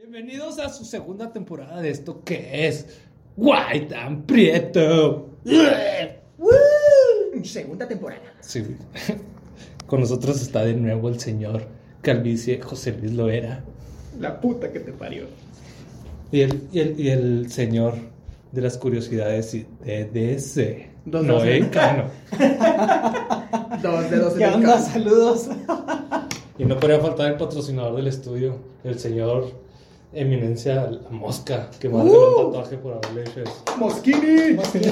Bienvenidos a su segunda temporada de esto que es White and Prieto. Segunda temporada. Sí, güey. Con nosotros está de nuevo el señor Calvicie José Luis Loera La puta que te parió. y el, y el, y el señor de las curiosidades y de DC. Dos, Noé dos. Cano. Dos dedos ¿Qué en el onda? ca- Saludos. Y no podría faltar el patrocinador del estudio, el señor Eminencia La Mosca, que a hacer un tatuaje por haberle hecho eso. Mosquini. Mosquini.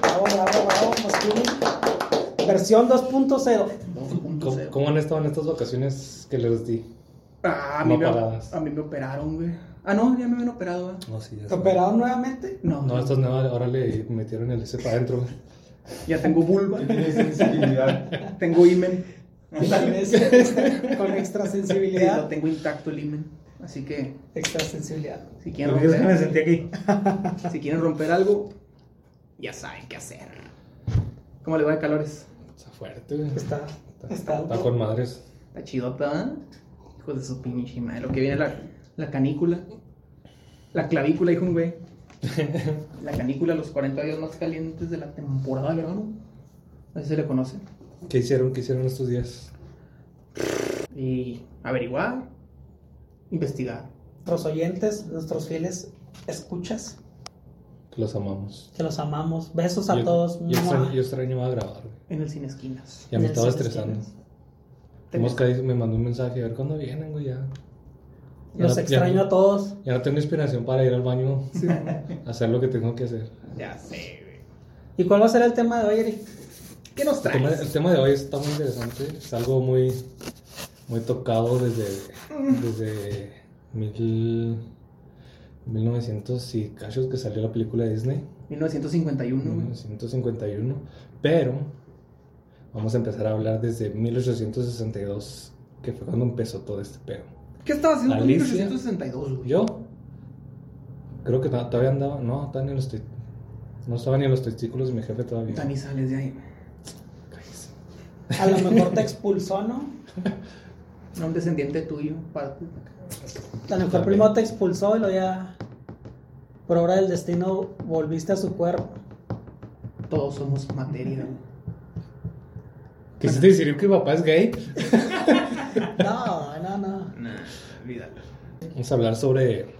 Bravo, bravo, bravo, Mosquini. Versión 2.0. ¿Cómo, cómo han estado en estas vacaciones que les di? Ah, a No mí, me, a mí me operaron, güey. Ah, no, ya me habían operado, güey. No, sí, ya ¿Te operaron nuevamente? No, No, estas nuevas, ahora le metieron el ese para adentro. güey. ya tengo vulva. Tienes sensibilidad. tengo imen. Extra- Con Y extrasensibilidad. lo tengo intacto el imen. Así que, Extrasensibilidad. si quieren, que me romper, sentí aquí. si quieren romper algo, ya saben qué hacer. ¿Cómo le va de calores? Está fuerte, güey. Está, está, Está con madres. Está chidota, ¿eh? Hijos de su pinche madre. Lo que viene la, la canícula. La clavícula, dijo un güey. La canícula, los 40 días más calientes de la temporada de verano. Así se le conoce. ¿Qué hicieron? ¿Qué hicieron estos días? Y averiguar, investigar. Nuestros oyentes, nuestros fieles escuchas, Que los amamos. que los amamos. Besos a Yo- todos. Yo, extraño, yo extrañaba grabar, güey. En el cine esquinas. Ya me el estaba estresando. Mosca me mandó un mensaje, a ver cuándo vienen, güey, ya. Ya Los no- extraño ya, a todos. Ya no tengo inspiración para ir al baño a hacer lo que tengo que hacer. Ya sé, güey. ¿Y cuál va a ser el tema de hoy, Eric? ¿Qué nos El tema, traes? el tema de hoy está muy interesante. Es algo muy, muy tocado desde, desde mil, 1900 y cachos que salió la película de Disney. 1951, güey. 1951. Pero vamos a empezar a hablar desde 1862, que fue cuando empezó todo este pedo. ¿Qué estaba haciendo en Alicia. 1862, güey? Yo creo que to- todavía andaba, no, estaba ni en los te- no estaba ni en los testículos de mi jefe todavía. Tani sales de ahí. Cállese. A lo mejor te expulsó, ¿no? No, un descendiente tuyo, parte. A lo mejor primero te expulsó y luego ya, por obra del destino, volviste a su cuerpo. Todos somos materia. ¿Quisiste decir que mi papá es gay? No, no, no. Nah, olvídalo. Vamos a hablar sobre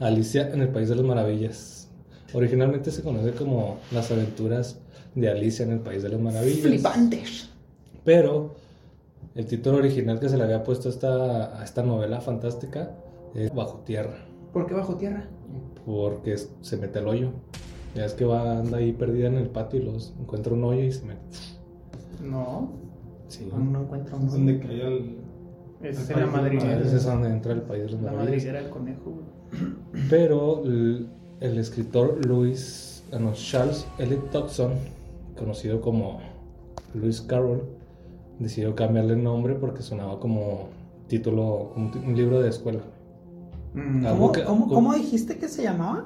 Alicia en el País de las Maravillas. Originalmente se conoce como Las aventuras de Alicia en el País de las Maravillas. Flipantes. Pero el título original que se le había puesto a esta, a esta novela fantástica es Bajo Tierra. ¿Por qué bajo tierra? Porque es- se mete al hoyo. Ya es que va, anda ahí perdida en el patio y los encuentra un hoyo y se mete. No, Sí. aún no encuentro un Donde cayó el. Es el la madriguera. Ese es donde entra el País de las La madriguera del conejo, güey. Pero el, el escritor Louis, ah, no, Charles Eliot Dodson, conocido como Lewis Carroll, decidió cambiarle el nombre porque sonaba como título, como un libro de escuela. Mm, ¿Cómo, que- cómo- cómo dijiste que se llamaba?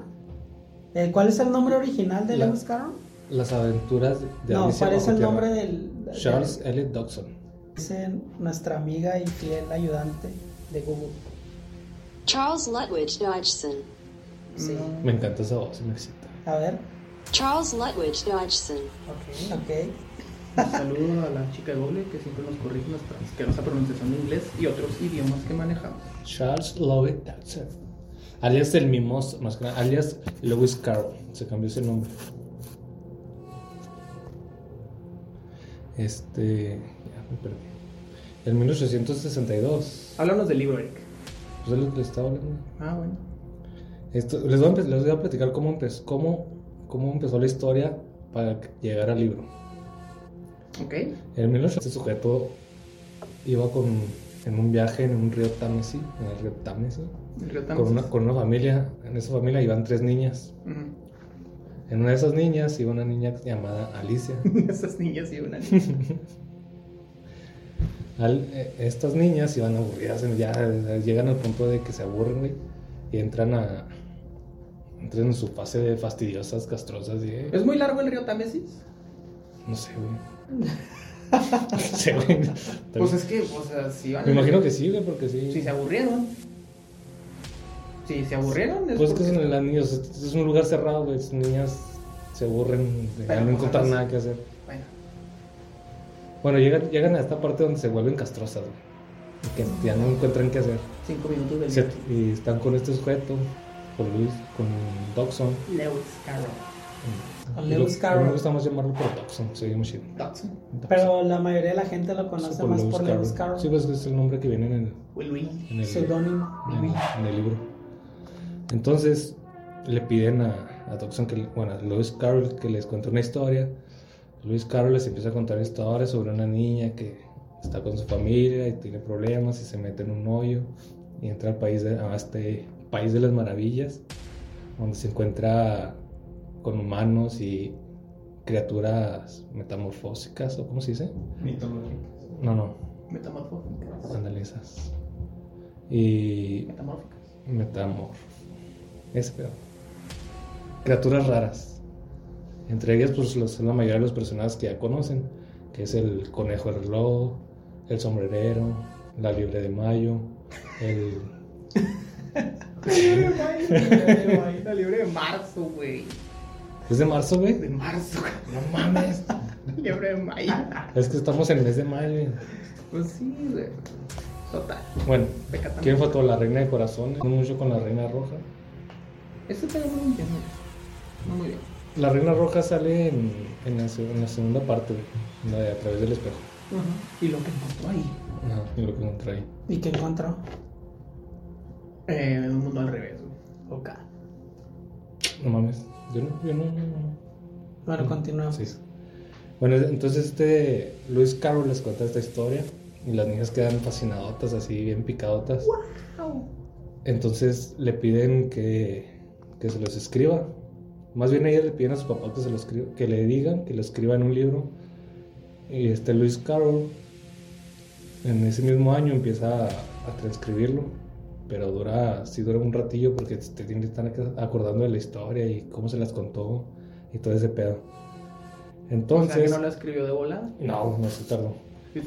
Eh, ¿Cuál es el nombre original de La- Lewis Carroll? Las aventuras de No, Alicia ¿cuál es el nombre del... del- Charles Eliot Dodson. Dice nuestra amiga y fiel ayudante de Google. Charles Lutwidge Dodgson. Sí. no. Me encanta esa voz, me excita. A ver. Charles Lutwidge Dodgson. Ok, ok. Un saludo a la chica de Google que siempre nos corrige nuestra asquerosa pronunciación de inglés y otros idiomas que manejamos. Charles Lovett Dodson. Alias el mimoso, más que nada, alias Lewis Carroll. Se cambió ese nombre. Este. Ya me perdí. En 1862. Háblanos del libro, Eric. Pues es lo que les estaba hablando. Ah, bueno. Esto, les, voy a, les voy a platicar cómo, empezó cómo, cómo empezó la historia para llegar al libro. Ok. En 1800 este sujeto iba con, en un viaje en un río Támesis, en el río Támesis, con una, con una familia. En esa familia iban tres niñas. Ujú. En una de esas niñas iba una niña llamada Alicia. Esas niñas y una Al- eh, estas niñas iban aburridas, ya llegan al punto de que se aburren, güey, y entran a. entran en su fase de fastidiosas, castrosas y. eh, ¿Es muy largo el río Támesis? No sé, güey. Güey. Pues es que, o sea, si van Me imagino que sí, güey, porque sí. Si se aburrieron. Si se aburrieron, es Pues es que porque- son las niñas, es es un lugar cerrado, güey. Las niñas se aburren de Pero, no pues, encontrar nada que hacer. Bueno, Bueno, llegan, llegan a esta parte donde se vuelven castrosas, güey. Y que ya no encuentran qué hacer. cinco minutos del Se- y están con este sujeto, con Luis, con Doxon. Lewis Carroll. Y Lewis Carroll. Me gusta más llamarlo por Doxon, se chido. Dodson. Pero la mayoría de la gente lo conoce más por Lewis Carroll. Sí, pues es el nombre que viene en el, Will en el, Seudónimo. en en el libro. Entonces le piden a, a Doxon que, bueno, a Lewis Carroll que les cuente una historia. Lewis Carroll les empieza a contar historias sobre una niña que está con su familia y tiene problemas y se mete en un hoyo y entra al país de, a este país de las maravillas, donde se encuentra con humanos y criaturas metamorfósicas, o cómo se dice? Mitológico. No, no, Metamorfóficas. ándale esas. Y Metamórficas. Metamor. Ese pedo. Criaturas raras. Entre ellas, pues los- la mayoría de los personajes que ya conocen. Que es el conejo del reloj, el sombrerero, la liebre de mayo, el. La libre de mayo. La libre de marzo, güey. ¿Es de marzo, De güey? marzo. No mames. La libre de mayo. Es que estamos en el mes de mayo. güey. Pues sí, güey. Total. Bueno. ¿quién faltó? La reina de corazones. No mucho con la reina roja. Pedo no lo entiendo. No muy bien. La reina roja sale en, en la, se- en la segunda parte, güey, la de a través del espejo. Y lo que encontró ahí. Ajá, y lo que encontré ahí. ¿Y qué encontró? Eh, un mundo al revés, güey. Ok. No mames. Yo no, yo no. no, no. Bueno, continuamos. Sí. Bueno, entonces este Luis Carroll les cuenta esta historia y las niñas quedan fascinadotas, así bien picadotas. Entonces le piden que, que se los escriba. Más bien ellas le piden a su papá que se lo escriba, que le digan, que lo escriba en un libro. Y este Luis Carroll en ese mismo año empieza a, a transcribirlo. Pero dura, sí dura un ratillo porque te tiene que estar acordando de la historia y cómo se las contó y todo ese pedo. O sea, que Entonces, no la escribió de volada. no, no se tardó.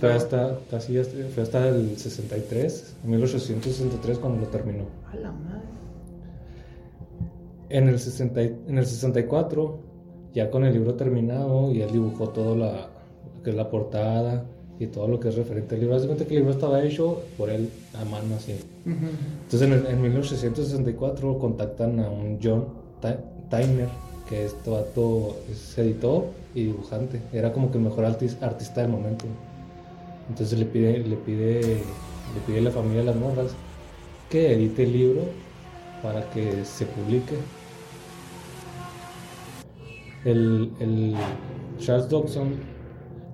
Fue hasta, casi hasta, fue hasta el 63, 1863 cuando lo terminó. A la madre. En el, 60, y- en el 64, ya con el libro terminado, y él dibujó todo la, lo que es la portada y todo lo que es referente al libro. Haz de cuenta que el libro estaba hecho por él a mano así. Entonces en, en 1864 contactan a un John Tyner, que este vato es editor y dibujante. Era como que el mejor artis- artista del momento. Entonces le pide, le pide, le pide a la familia de las morras que edite el libro para que se publique. El, el Charles Dodson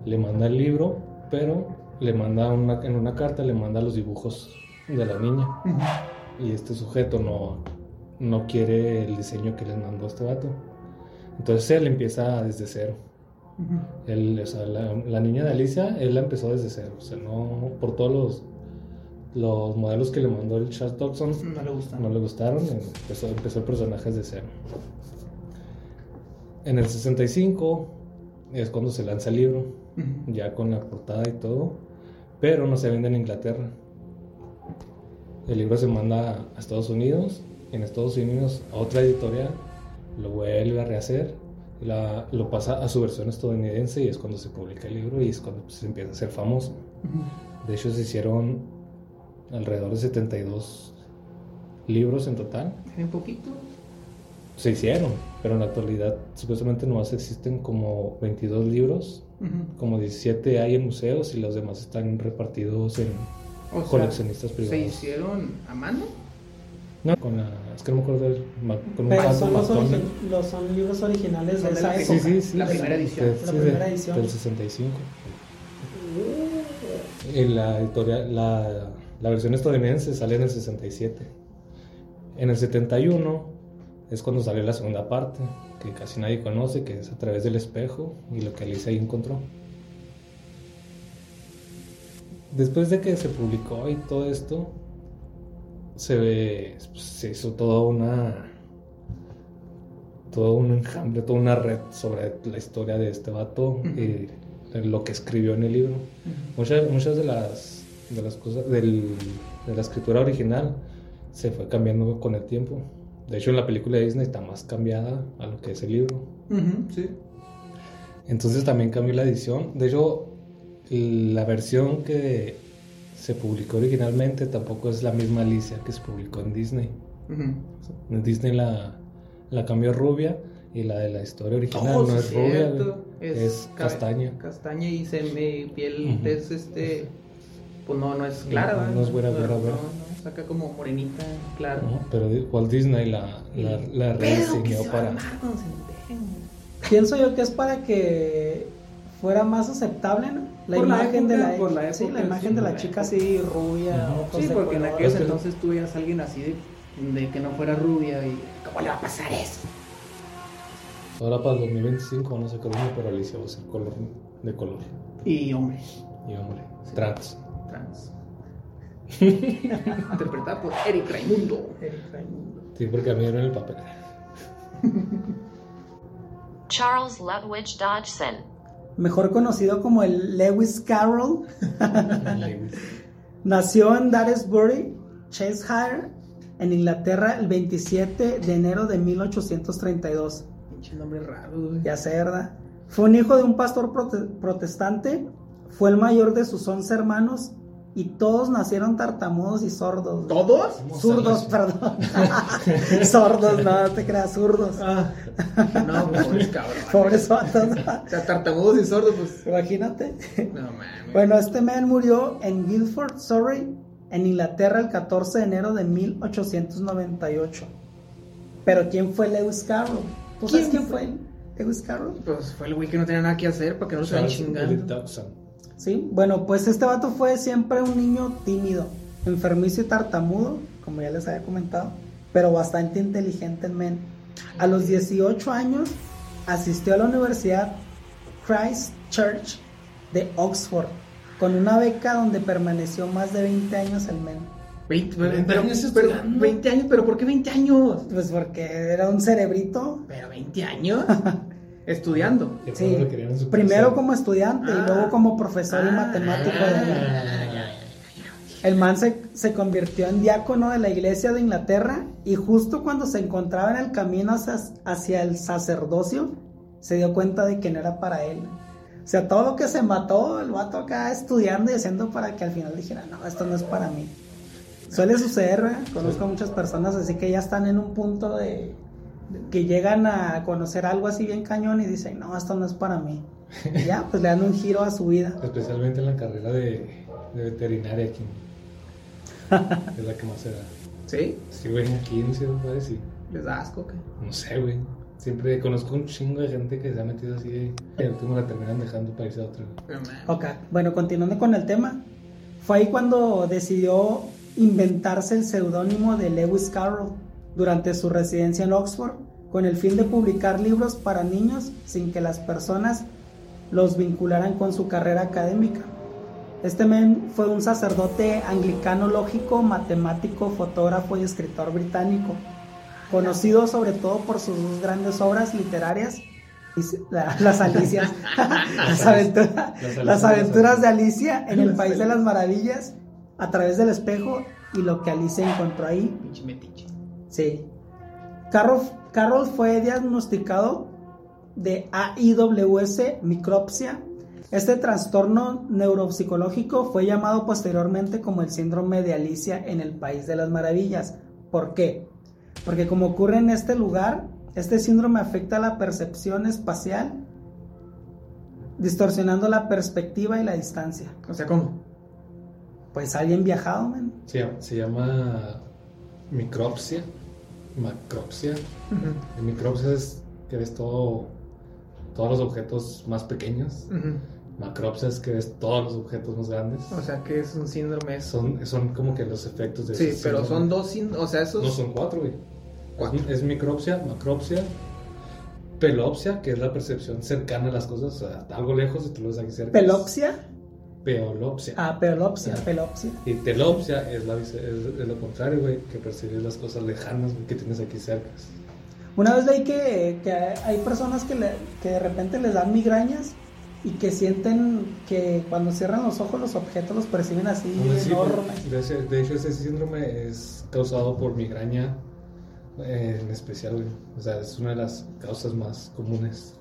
le manda el libro, pero le manda una, en una carta le manda los dibujos de la niña. Y este sujeto no, no quiere el diseño que les mandó este vato. Entonces él empieza desde cero. Él, o sea, la, la niña de Alicia, él la empezó desde cero. O sea, no por todos los, los modelos que le mandó el Charles Dodson No le gusta. no le gustaron, empezó, empezó el personaje desde cero. En el 65 es cuando se lanza el libro, Ya con la portada y todo, pero no se vende en Inglaterra. El libro se manda a Estados Unidos, en Estados Unidos a otra editorial, lo vuelve a rehacer, la- lo pasa a su versión estadounidense y es cuando se publica el libro y es cuando se empieza a ser famoso. De hecho, se hicieron alrededor de 72 libros en total. Un poquito. Se hicieron, pero en la actualidad supuestamente nomás existen como 22 libros, Como 17 hay en museos y los demás están repartidos en O sea, coleccionistas ¿Se privados. hicieron a mano? No, con la, es que no me acuerdo del, con un Pero son los, origi- los son libros originales de Son de esa la época. Sí, sí, sí. La primera edición. De- La de- primera edición. Del 65. Y la editorial, la, la versión estadounidense sale en el 67. En el 71 es cuando salió la segunda parte, que casi nadie conoce, que es a través del espejo y lo que Alicia ahí encontró. Después de que se publicó y todo esto, se ve, pues, se hizo toda una todo un enjambre, toda una red sobre la historia de este vato y de lo que escribió en el libro. Muchas, muchas de las de las cosas del- de la escritura original se fue cambiando con el tiempo. De hecho, en la película de Disney está más cambiada a lo que es el libro. Sí. Entonces también cambió la edición. De hecho, la versión que se publicó originalmente tampoco es la misma Alicia que se publicó en Disney. En Disney la, la cambió rubia y la de la historia original Oh, no es rubia, cierto. güey. es, ca- castaña. Castaña y se me piel es este. Pues no, no es clara, No, es güera, güera, no, güera. no, saca como morenita, clara. ¿no? Pero Walt Disney la, la, la rediseñó para... se. Pienso yo que es para que fuera más aceptable, ¿no? La Por la imagen de época, la, por la sí, época, la imagen sí, de la chica época. así rubia, ojos Sí, porque en aquellos Es que- entonces tú veías a alguien así de, de que no fuera rubia y. ¿Cómo le va a pasar eso? Ahora para el 2025 no sé qué pero Alicia va a ser color, de color. Y hombre, Y hombre, trans. trans. Interpretada por Eric Raimundo. Eric Raimundo. Sí, porque a mí era en el papel. Charles Lutwidge Dodgson. Mejor conocido como el Lewis Carroll, Lewis. nació en Daresbury, Cheshire, en Inglaterra, el 27 de enero de 1832. Pinche nombre raro, güey. Ya sé, ¿verdad? Fue un hijo de un pastor prote- protestante, fue el mayor de sus 11 hermanos y todos nacieron tartamudos y sordos. ¿Todos? Zurdos, perdón. sordos, no, no te creas, zurdos. Ah. No, pobres cabrón. Pobres vatos. O sea, tartamudos y sordos, pues. Imagínate. No mames. Bueno, este man murió en Guildford, Surrey, en Inglaterra, el 14 de enero de 1898. Pero ¿quién fue Lewis Carroll? ¿Tú sabes ¿Quién fue Lewis Carroll? Pues fue el güey que no tenía nada que hacer para que no se vayan Charles Elliot chingando. Sí, bueno, pues este vato fue siempre un niño tímido, enfermizo y tartamudo, como ya les había comentado, pero bastante inteligente el men. A los 18 años asistió a la Universidad Christ Church de Oxford, con una beca donde permaneció más de 20 años el men. 20, pero, 20 pero, años pero- estudiando. 20 años, pero ¿por qué 20 años? Pues porque era un cerebrito. Pero 20 años estudiando. Sí, primero como estudiante y Ah. luego como profesor y Ah, matemático de. El man se, se convirtió en diácono de la iglesia de Inglaterra y justo cuando se encontraba en el camino hacia, hacia el sacerdocio, se dio cuenta de que no era para él. O sea, todo lo que se mató, el vato acá estudiando y haciendo para que al final dijera, no, esto no es para mí. Suele suceder, ¿verdad? conozco a muchas personas así que ya están en un punto de que llegan a conocer algo así bien cañón y dicen, no, esto no es para mí. Y ya, pues le dan un giro a su vida. Especialmente en la carrera de, de veterinaria aquí. es la que más se da. ¿Sí? Sí, güey, aquí en Ciudad Juárez sí. ¿Les da asco? ¿qué? No sé, güey. Siempre conozco un chingo de gente que se ha metido así de... Y al último la terminan dejando para irse a otro. No. Ok, bueno, continuando con el tema. Fue ahí cuando decidió inventarse el seudónimo de Lewis Carroll durante su residencia en Oxford, con el fin de publicar libros para niños sin que las personas los vincularan con su carrera académica. Este men fue un sacerdote anglicano lógico, matemático, fotógrafo y escritor británico, conocido sobre todo por sus dos grandes obras literarias, la- las Alicias, las, aventura- Las aventuras de Alicia en el País de las Maravillas, a través del espejo y lo que Alicia encontró ahí. Sí. Carroll, Carroll fue diagnosticado de AIWS micropsia. Este trastorno neuropsicológico fue llamado posteriormente como el síndrome de Alicia en el País de las Maravillas. ¿Por qué? Porque como ocurre en este lugar, este síndrome afecta la percepción espacial, distorsionando la perspectiva y la distancia. O sea, ¿cómo? Pues alguien viajado, man. Llama, se llama micropsia. Macropsia. El micropsia es que ves todo, todos los objetos más pequeños. Macropsia es que ves todos los objetos más grandes. O sea, que es un síndrome. Son, son como que los efectos de Sí, ese pero síndrome. son dos síndromes. O sea, esos. No son cuatro, güey. Cuatro. Es, es micropsia, macropsia, pelopsia, que es la percepción cercana a las cosas, o sea, algo lejos y tú lo ves aquí cerca. Pelopsia. Peolopsia. Ah, pelopsia, Ah. pelopsia. Y telopsia es, la, es, es lo contrario, güey, que percibes las cosas lejanas güey, que tienes aquí cerca. Una vez leí que, que hay personas que, le- que de repente les dan migrañas y que sienten que cuando cierran los ojos los objetos los perciben así Aún así, enormes. de hecho, ese síndrome es causado por migraña eh, en especial, güey. O sea, es una de las causas más comunes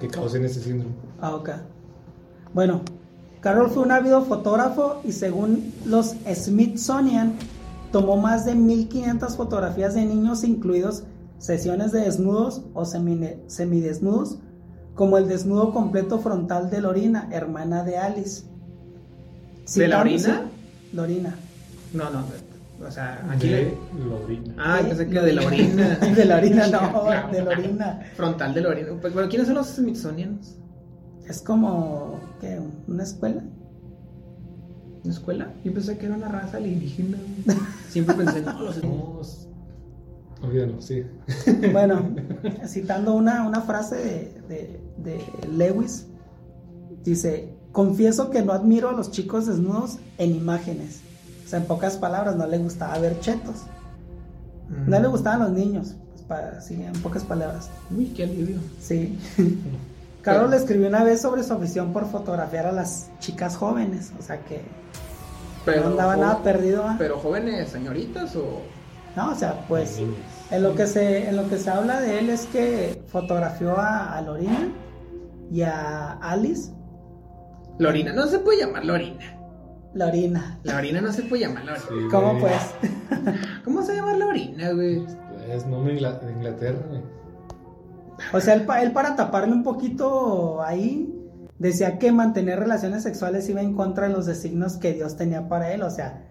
que causen ese síndrome. Ah, ok. Bueno, Carroll fue un ávido fotógrafo y según los Smithsonian, tomó más de 1500 fotografías de niños, incluidos sesiones de desnudos o semidesnudos, como el desnudo completo frontal de Lorina, hermana de Alice. ¿De la Citándose- orina? Lorina. No, no. O sea, aquí de le. Lorina. Ah, pensé que de la orina. De la orina, no, de la orina. Frontal de la orina. Pues, Pero ¿quiénes son los Smithsonians? Es como, ¿qué? ¿Una escuela? ¿Una escuela? Yo pensé que era una raza alienígena. Siempre pensé, no, los olvídalo, sí. Bueno, citando una, una frase de, de- de Lewis, dice, confieso que no admiro a los chicos desnudos en imágenes. O sea, en pocas palabras, no le gustaba ver chetos. No le gustaban los niños, pues, para, sí, en pocas palabras. Uy, qué alivio. Sí. Carol escribió una vez sobre su afición por fotografiar a las chicas jóvenes, o sea que no andaba nada perdido. Pero jóvenes, señoritas o. No, o sea, pues Niños. en lo que se en lo que se habla de él es que fotografió a, a Lorina y a Alice. Lorina, no se puede llamar Lorina. Lorina. Lorina no se puede llamar Lorina. Sí, ¿Cómo pues? ¿Cómo se llama Lorina, güey? Es nombre de Inglaterra, güey. O sea, él, pa- él para taparle un poquito ahí decía que mantener relaciones sexuales iba en contra de los designios que Dios tenía para él, o sea,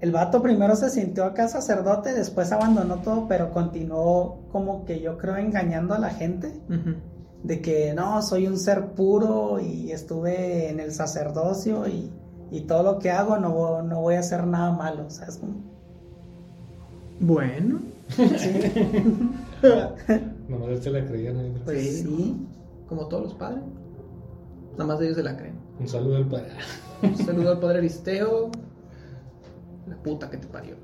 el vato primero se sintió acá sacerdote, después abandonó todo, pero continuó como que yo creo engañando a la gente. De que no, soy un ser puro y estuve en el sacerdocio y, y todo lo que hago no, no voy a hacer nada malo, ¿sabes? Como- Bueno. Sí, Nomás él se la creía, ¿no? pues Sí. sí. Como todos los padres. Nada más ellos se la creen. Un saludo al padre. Un saludo al padre Aristeo. La puta que te parió.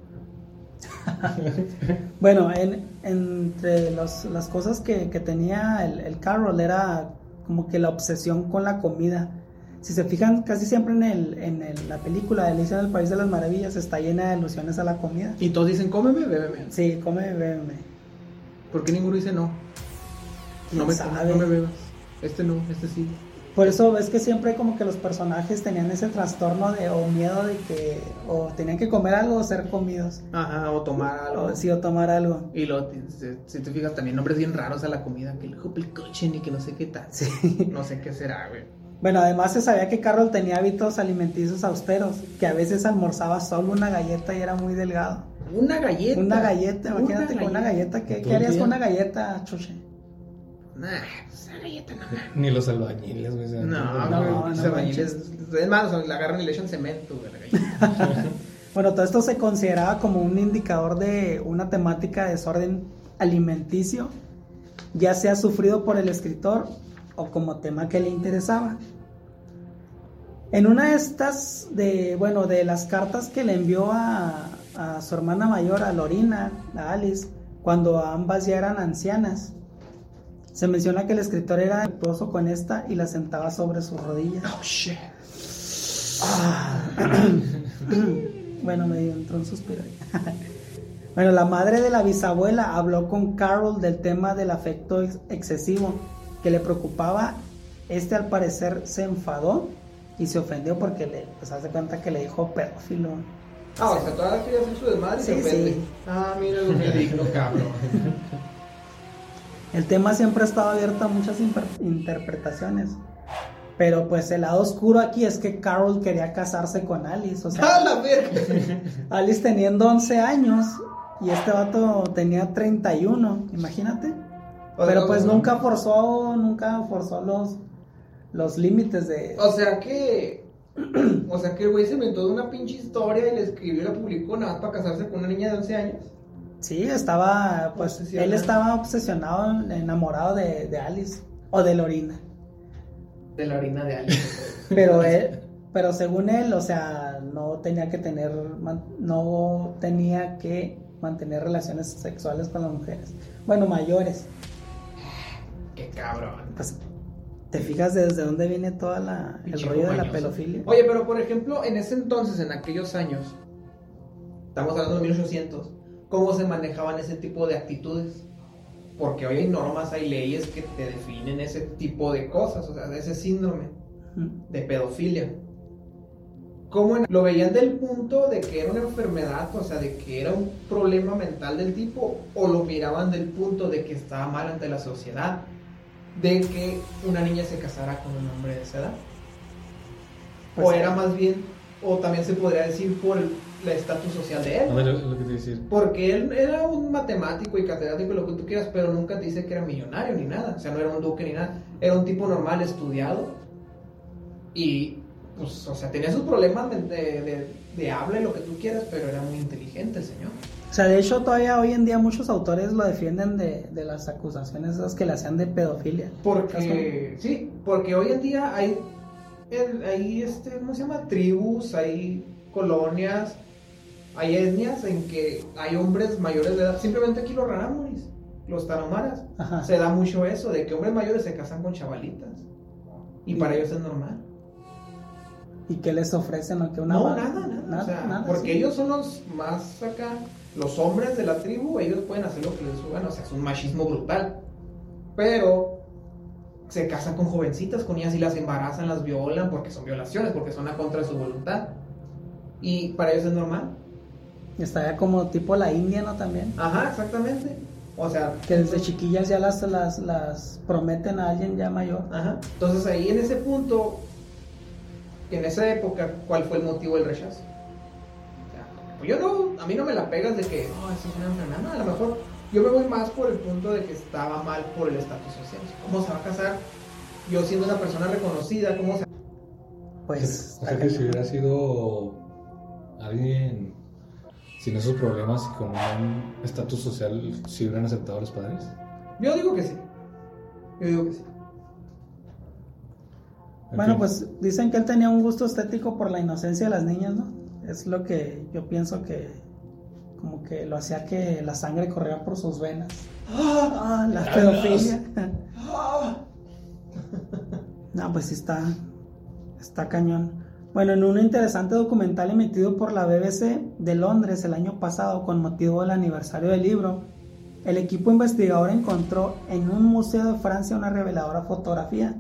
Bueno, en- entre los- las cosas que, que tenía el, el Carroll era como que la obsesión con la comida. Si se fijan, casi siempre en, el, en el- la película de Alicia en el País de las Maravillas está llena de alusiones a la comida. Y todos dicen, cómeme, bébeme. Sí, come, bébeme. ¿Por qué ninguno dice no? No me, no me bebas. Este no, este sí. Por eso ves que siempre como que los personajes tenían ese trastorno de o miedo de que o tenían que comer algo o ser comidos Ajá, o tomar algo. o sí o tomar algo. Y luego, si, te fijas, también nombres bien raros a la comida, que el Huppelkuchen y que no sé qué tal. Sí. No sé qué será, güey. Bueno, además se sabía que Carol tenía hábitos alimenticios austeros, que a veces almorzaba solo una galleta y era muy delgado. Una galleta. Una galleta, imagínate con una galleta, ¿qué, qué harías con una galleta, Chuche? Nah, pues, esa galleta no. Ni los albañiles, güey. No, No, güey, no pinches albañiles. Es más, la agarran y le echan cemento, güey, a la galleta. Bueno, todo esto se consideraba como un indicador de una temática de desorden alimenticio, ya sea sufrido por el escritor o como tema que le interesaba. En una de estas, de, bueno, de las cartas que le envió a, a su hermana mayor, a Lorina, a Alice, cuando ambas ya eran ancianas, se menciona que el escritor era respetuoso con esta y la sentaba sobre sus rodillas. Oh, shit. Bueno, me entró un suspiro. ahí. bueno, la madre de la bisabuela habló con Carol del tema del afecto ex- excesivo que le preocupaba. Este al parecer se enfadó y se ofendió porque le, pues hace cuenta que le dijo pedófilo. Ah, o sea, todavía quería hacer su desmadre y se Sí, ofende. sí. Ah, mira lo que digno, cabrón. El tema siempre ha estado abierto a muchas interpretaciones. Pero pues el lado oscuro aquí es que Carol quería casarse con Alice. O ¡A sea, la verga! Alice teniendo 11 años y este vato tenía 31, imagínate. O Pero pues nunca forzó, nunca forzó los, los límites de... O sea que. O sea que el güey se inventó una pinche historia y le escribió y la publicó nada más para casarse con una niña de 11 años. Sí, estaba, pues él estaba obsesionado, enamorado de, de Alice o de Lorina. De la orina de alguien. Pero él, pero según él, o sea, no tenía que tener, no tenía que mantener relaciones sexuales con las mujeres. Bueno, mayores. Qué cabrón. Pues ¿Te fijas desde dónde viene toda la, el rollo de la pedofilia? Oye, pero por ejemplo, en ese entonces, en aquellos años, estamos hablando de 1800, ¿cómo se manejaban ese tipo de actitudes? Porque hoy hay normas, hay leyes que te definen ese tipo de cosas, o sea, de ese síndrome de pedofilia. ¿Cómo en- lo veían del punto de que era una enfermedad, o sea, de que era un problema mental del tipo, o lo miraban del punto de que estaba mal ante la sociedad, de que una niña se casara con un hombre de esa edad? Pues o sí. era más bien, o también se podría decir por el estatus social de A él. ver, lo, lo que te decir. Porque él era un matemático y catedrático y lo que tú quieras, pero nunca te dice que era millonario ni nada. O sea, no era un duque ni nada. Era un tipo normal, estudiado. Y, pues, o sea, tenía sus problemas de, de- de- de habla y lo que tú quieras, pero era muy inteligente el señor. O sea, de hecho, todavía hoy en día muchos autores lo defienden de, de las acusaciones esas que le hacían de pedofilia. Porque, sí, porque hoy en día hay, el- hay este, ¿cómo se llama? Tribus, hay colonias, hay etnias en que hay hombres mayores de edad. Simplemente aquí los rarámuris, los tarahumaras, Ajá. se da mucho eso, de que hombres mayores se casan con chavalitas. Y para ellos es normal. ¿Y qué les ofrecen? ¿O que una no, nada, nada. o sea, nada, porque sí. ellos son los más acá, los hombres de la tribu, ellos pueden hacer lo que les suban, o sea, es un machismo brutal. Pero se casan con jovencitas, con ellas y las embarazan, las violan, porque son violaciones, porque son a contra de su voluntad. Y para ellos es normal. Estaría como tipo la India, ¿no? También. Ajá, exactamente. O sea, Que desde chiquillas ya las, las, las prometen a alguien ya mayor. Ajá. Entonces ahí en ese punto, en esa época, ¿cuál fue el motivo del rechazo? Pues yo no, a mí no me la pegas de que, no, eso es una enfermedad, no, a lo mejor yo me voy más por el punto de que estaba mal por el estatus social. ¿Cómo se va a casar yo siendo una persona reconocida? ¿Cómo se... Pues. O sea que si hubiera sido alguien sin esos problemas y con un estatus social, si hubieran aceptado a los padres. Yo digo que sí. Yo digo que sí. En Bueno, fin. pues dicen que él tenía un gusto estético por la inocencia de las niñas, ¿no? Es lo que yo pienso que como que lo hacía que la sangre corriera por sus venas. Ah, la pedofilia. No, pues sí está, está cañón. Bueno, en un interesante documental emitido por la BBC de Londres el año pasado con motivo del aniversario del libro, el equipo investigador encontró en un museo de Francia una reveladora fotografía.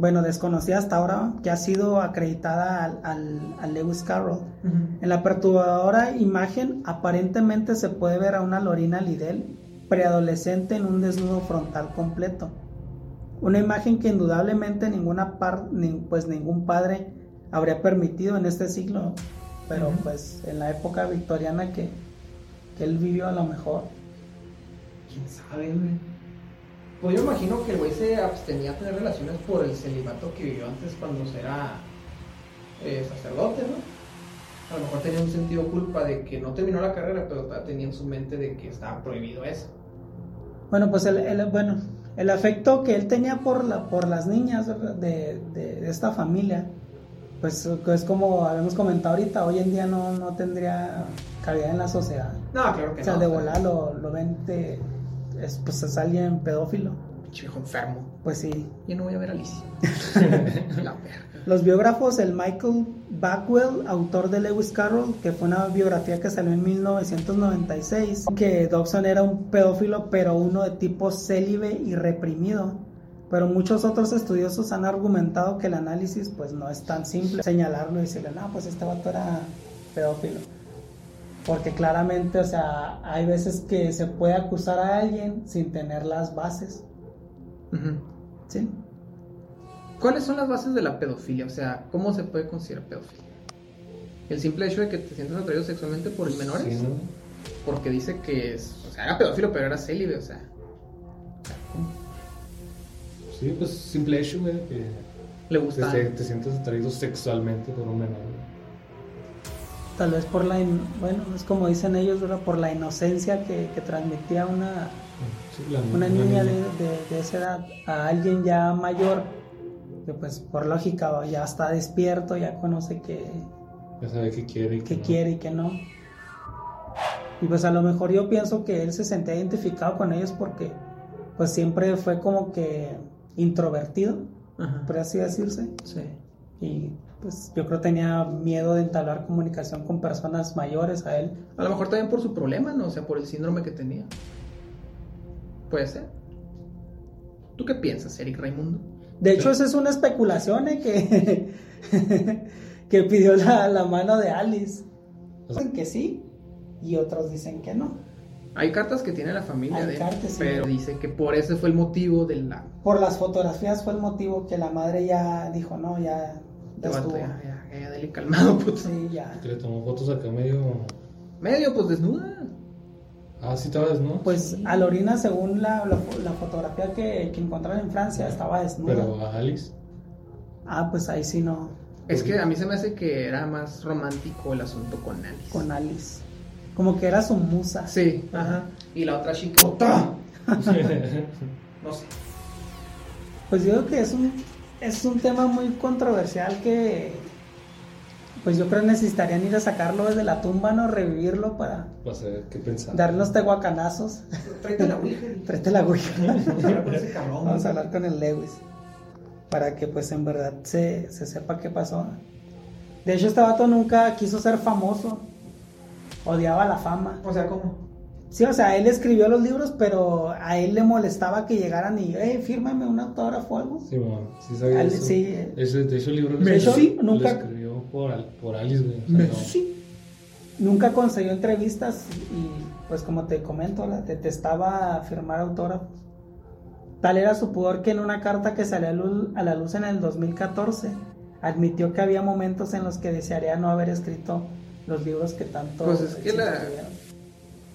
Bueno, desconocida hasta ahora, que ha sido acreditada al, al- al Lewis Carroll. En la perturbadora imagen aparentemente se puede ver a una Lorina Lidell preadolescente en un desnudo frontal completo. Una imagen que indudablemente ninguna par, ni- pues ningún padre habría permitido en este siglo, pero pues en la época victoriana que, que él vivió a lo mejor. ¿Quién sabe, güey? Pues yo imagino que el güey se abstenía a tener relaciones por el celibato que vivió antes cuando era eh, sacerdote, ¿no? A lo mejor tenía un sentido culpa de que no terminó la carrera, pero tenía en su mente de que estaba prohibido eso. Bueno, pues el, el- bueno, el afecto que él tenía por, la, por las niñas de, de- de esta familia, pues es como habíamos comentado ahorita, hoy en día no, no tendría cabida en la sociedad. No, claro que O sea, no. de volar lo, lo ven de, es, pues es alguien pedófilo. Pinche viejo enfermo. Pues sí. Yo no voy a ver a Alicia. la. Los biógrafos, el Michael Backwell, autor de Lewis Carroll, que fue una biografía que salió en 1996, que Dobson era un pedófilo, pero uno de tipo célibe y reprimido. Pero muchos otros estudiosos han argumentado que el análisis pues no es tan simple señalarlo y decirle, no, pues este vato era pedófilo. Porque claramente, o sea, hay veces que se puede acusar a alguien sin tener las bases. ¿Sí? ¿Cuáles son las bases de la pedofilia? O sea, ¿cómo se puede considerar pedofilia? El simple hecho de que te sientas atraído sexualmente por menores. Sí, ¿no? Porque dice que es, o sea, era pedófilo, pero era célibe, o sea. Sí, pues simple hecho, güey, que Le te, gusta. te, te sientes atraído sexualmente por un menor. Tal vez por la, in- bueno, es como dicen ellos, ¿verdad? Por la inocencia que, que transmitía una, Sí, la- una niña de, de- de esa edad a alguien ya mayor, que pues por lógica ya está despierto, ya conoce que, Ya sabe qué quiere y que no. quiere y que no. Y pues a lo mejor yo pienso que él se sentía identificado con ellos porque pues siempre fue como que introvertido, Ajá. por así decirse. Sí. Y pues yo creo tenía miedo de entablar comunicación con personas mayores a él. A lo mejor también por su problema, ¿no? O sea, por el síndrome que tenía. Puede ser. ¿Tú qué piensas, Eric Raimundo? De hecho, esa es una especulación ¿eh? que, que pidió la, la mano de Alice. Dicen que sí y otros dicen que no. Hay cartas que tiene la familia Hay de él, cartas, sí. pero dice que por ese fue el motivo de la... Por las fotografías fue el motivo que la madre ya dijo, no, ya, ya Vato, estuvo. Ya, ya, ya, dale calmado, puto. Sí, ya. Que le tomó fotos acá medio. Medio, pues desnuda. Ah, sí, estaba desnudo. Pues a Lorina, según la, la, la fotografía que, que encontraron en Francia, estaba desnuda. Pero a Alice. Ah, pues ahí sí no, Es que a mí se me hace que era más romántico el asunto con Alice. con Alice. Como que era su musa. Sí, ajá. Y la otra chica. No sé. Pues yo creo que es un, es un tema muy controversial que pues yo creo necesitarían ir a sacarlo desde la tumba, ¿no? Revivirlo para Para saber qué pensar. darle unos tehuacanazos. Tráete la Ouija. Tráete la ouija. Habla con ese cabrón. Vamos a hablar con el Lewis. Para que pues en verdad se, se sepa qué pasó. De hecho este vato nunca quiso ser famoso. Odiaba la fama. O sea, ¿cómo? Sí, o sea, él escribió los libros, pero a él le molestaba que llegaran y, hey, fírmame un autógrafo o algo. Sí, bueno, sí sabía Al- eso. sí. Ese, de hecho, el libro hecho, escribió- nunca- lo escribió por, por Alice, güey. O sea, no- Sí. Nunca consiguió entrevistas y pues como te comento, la detestaba firmar autógrafos. Tal era su pudor que en una carta que salió a luz- a la luz en el 2014 admitió que había momentos en los que desearía no haber escrito los libros que tanto Pues es que la- tuvieron.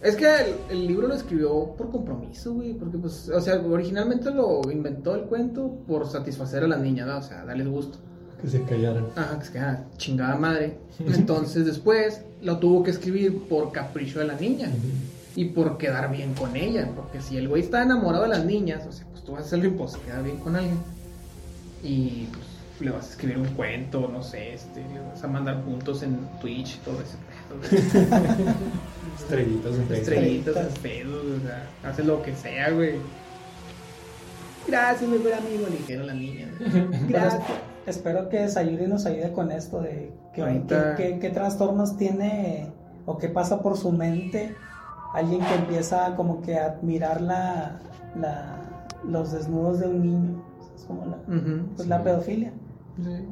Es que el, el libro lo escribió por compromiso, güey. Porque, pues, o sea, originalmente lo inventó el cuento por satisfacer a las niñas, ¿no? O sea, darles gusto. Que se callaran. Ajá, que se queda chingada madre. Entonces, después lo tuvo que escribir por capricho de la niña. y por quedar bien con ella. Porque si el güey está enamorado de las niñas, o sea, pues tú vas a hacer lo imposible, quedar bien con alguien. Y pues le vas a escribir un cuento, no sé, este, le vas a mandar puntos en Twitch, todo ese pedo. Estrellitas en Facebook. Estrellitas, en pedo, o sea, hace lo que sea, güey. Gracias, mi buen amigo, le dijeron las niñas. Gracias. Pues, espero que Sayuri nos ayude con esto de que, Ahorita- qué- qué- qué trastornos tiene o qué pasa por su mente alguien que empieza como que a admirar la, la- los desnudos de un niño. Es como la, pues, la pedofilia. sí.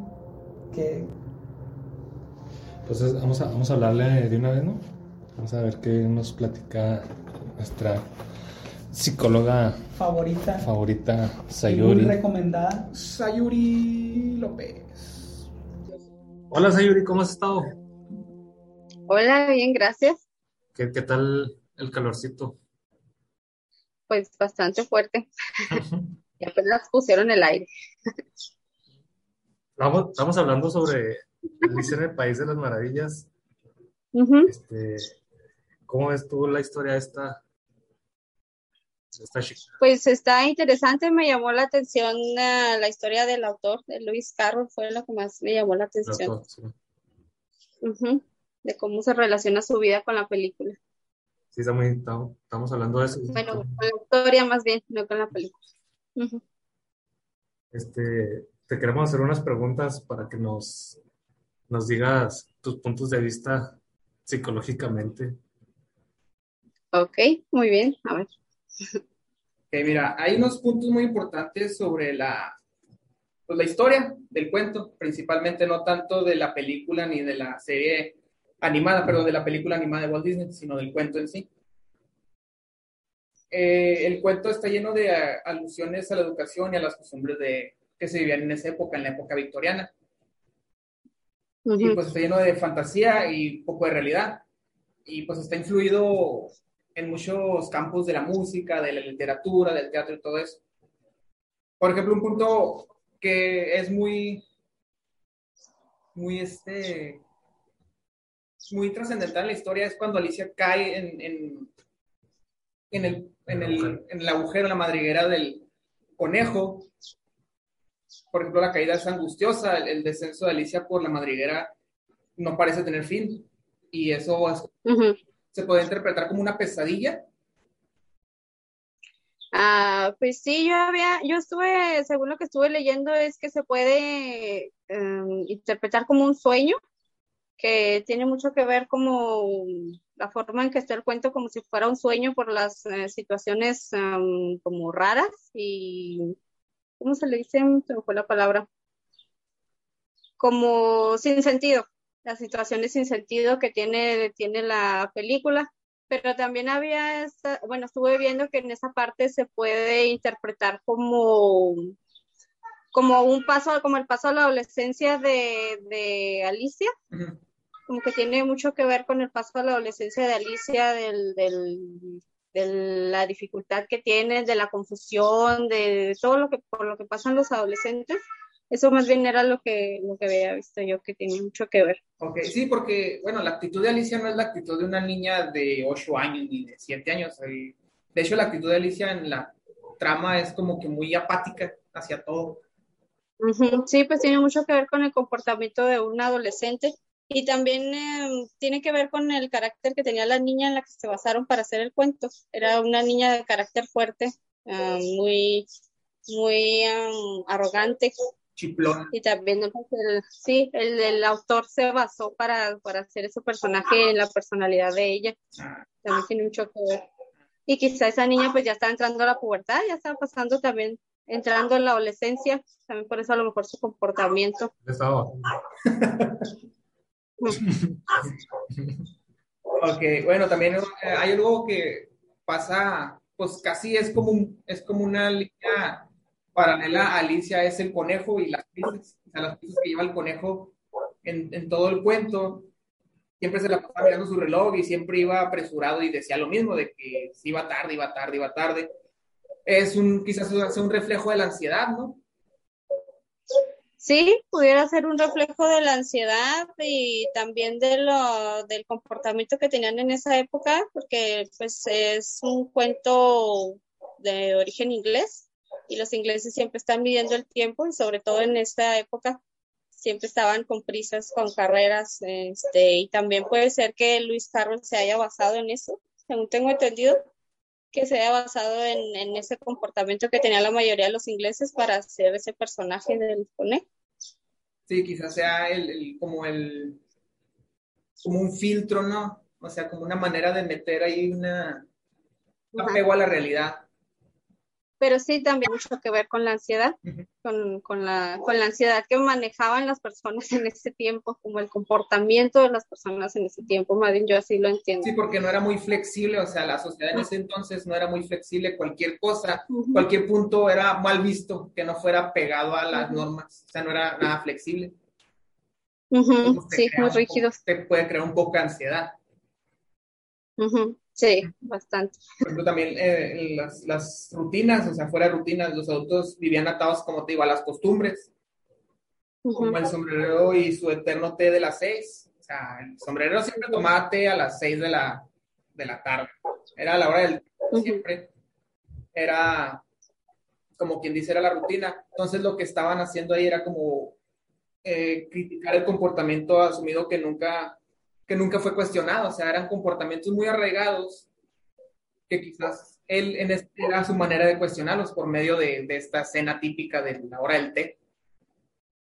Que Entonces, vamos a, vamos a hablarle de una vez, ¿no? Vamos a ver qué nos platica nuestra psicóloga favorita favorita, y muy Sayuri. recomendada. Sayuri López. Hola Sayuri, ¿cómo has estado? Hola, bien, gracias. ¿Qué, qué tal el calorcito? Pues bastante fuerte. Y apenas pusieron el aire. Vamos, estamos hablando sobre Alicia en el País de las Maravillas. Este, ¿cómo ves tú la historia de esta, esta chica? Pues está interesante, me llamó la atención eh, la historia del autor, de Lewis Carroll, fue lo que más me llamó la atención. Sí. De cómo se relaciona su vida con la película. Sí, está muy- estamos, estamos hablando de eso. Bueno, con la historia más bien, no con la película. Este, te queremos hacer unas preguntas para que nos, nos digas tus puntos de vista psicológicamente. Ok, muy bien, a ver. Ok, mira, hay unos puntos muy importantes sobre la, pues, la historia del cuento, principalmente no tanto de la película ni de la serie animada, perdón, de la película animada de Walt Disney, sino del cuento en sí. Eh, el cuento está lleno de eh, alusiones a la educación y a las costumbres de, que se vivían en esa época, en la época victoriana. Y pues está lleno de fantasía y poco de realidad. Y pues está influido en muchos campos de la música, de la literatura, del teatro y todo eso. Por ejemplo, un punto que es muy, muy este, muy trascendental en la historia es cuando Alicia cae en, en, en el, en, el, en el agujero, en la madriguera del conejo. Por ejemplo, la caída es angustiosa, el, el descenso de Alicia por la madriguera no parece tener fin. Y eso es-. Se puede interpretar como una pesadilla. Ah, pues sí, yo había, yo estuve, según lo que estuve leyendo, es que se puede em, interpretar como un sueño, que tiene mucho que ver como la forma en que está el cuento, como si fuera un sueño por las eh, situaciones em, como raras y, ¿cómo se le dice? Se me fue la palabra. Como sin sentido, las situaciones sin sentido que tiene, tiene la película pero también había, esta, bueno, estuve viendo que en esa parte se puede interpretar como, como un paso, como el paso a la adolescencia de, de Alicia, como que tiene mucho que ver con el paso a la adolescencia de Alicia, del, del, de la dificultad que tiene, de la confusión, de todo lo que, por lo que pasan los adolescentes. Eso más bien era lo que, lo que había visto yo que tenía mucho que ver. Ok, sí, porque, bueno, la actitud de Alicia no es la actitud de una niña de 8 años ni de 7 años. eh, De hecho, la actitud de Alicia en la trama es como que muy apática hacia todo. Sí, pues tiene mucho que ver con el comportamiento de un adolescente y también eh, tiene que ver con el carácter que tenía la niña en la que se basaron para hacer el cuento. Era una niña de carácter fuerte, ah, muy, muy ah, arrogante Chiplón. y también pues, el, sí, el, el autor se basó para, para hacer ese personaje en la personalidad de ella. También tiene mucho que ver. Y quizá esa niña pues ya estaba entrando a la pubertad, ya estaba pasando también, entrando en la adolescencia, también por eso a lo mejor su comportamiento. Estaba. Ok, bueno, también eh, hay algo que pasa, pues casi es como, un- es como una línea paralela a Alicia, es el conejo y las prisas, o sea, las que lleva el conejo en, en todo el cuento. Siempre se la pasaba mirando su reloj y siempre iba apresurado y decía lo mismo, de que si iba tarde, iba tarde, iba tarde. Es un, quizás sea un reflejo de la ansiedad, ¿no? Sí, pudiera ser un reflejo de la ansiedad y también de lo, del comportamiento que tenían en esa época, porque pues es un cuento de origen inglés y los ingleses siempre están midiendo el tiempo y sobre todo en esta época siempre estaban con prisas, con carreras, este, y también puede ser que Lewis Carroll se haya basado en eso, según tengo entendido, que se haya basado en, en ese comportamiento que tenía la mayoría de los ingleses para hacer ese personaje del conejo. Sí, quizás sea el, el- como el como un filtro, ¿no? O sea, como una manera de meter ahí una apego a la realidad. Pero sí también mucho que ver con la ansiedad, con, con la, con la ansiedad que manejaban las personas en ese tiempo, como el comportamiento de las personas en ese tiempo, más bien yo así lo entiendo. Sí, porque no era muy flexible, o sea, la sociedad en ese entonces no era muy flexible, cualquier cosa, cualquier punto era mal visto, que no fuera pegado a las normas, o sea, no era nada flexible. Sí, muy rígidos. te puede crear un poco de ansiedad. Sí, bastante. Por ejemplo, también eh, las, las rutinas, o sea, fuera de rutinas, los adultos vivían atados, como te digo, a las costumbres. Como el sombrerero y su eterno té de las seis. O sea, el sombrerero siempre tomaba té a las seis de la, de la tarde. Era la hora del té, siempre. Era como quien dice, era la rutina. Entonces lo que estaban haciendo ahí era como eh, criticar el comportamiento asumido que nunca, que nunca fue cuestionado. O sea, eran comportamientos muy arraigados que quizás él en este, era su manera de cuestionarlos por medio de, de esta cena típica de la hora del té.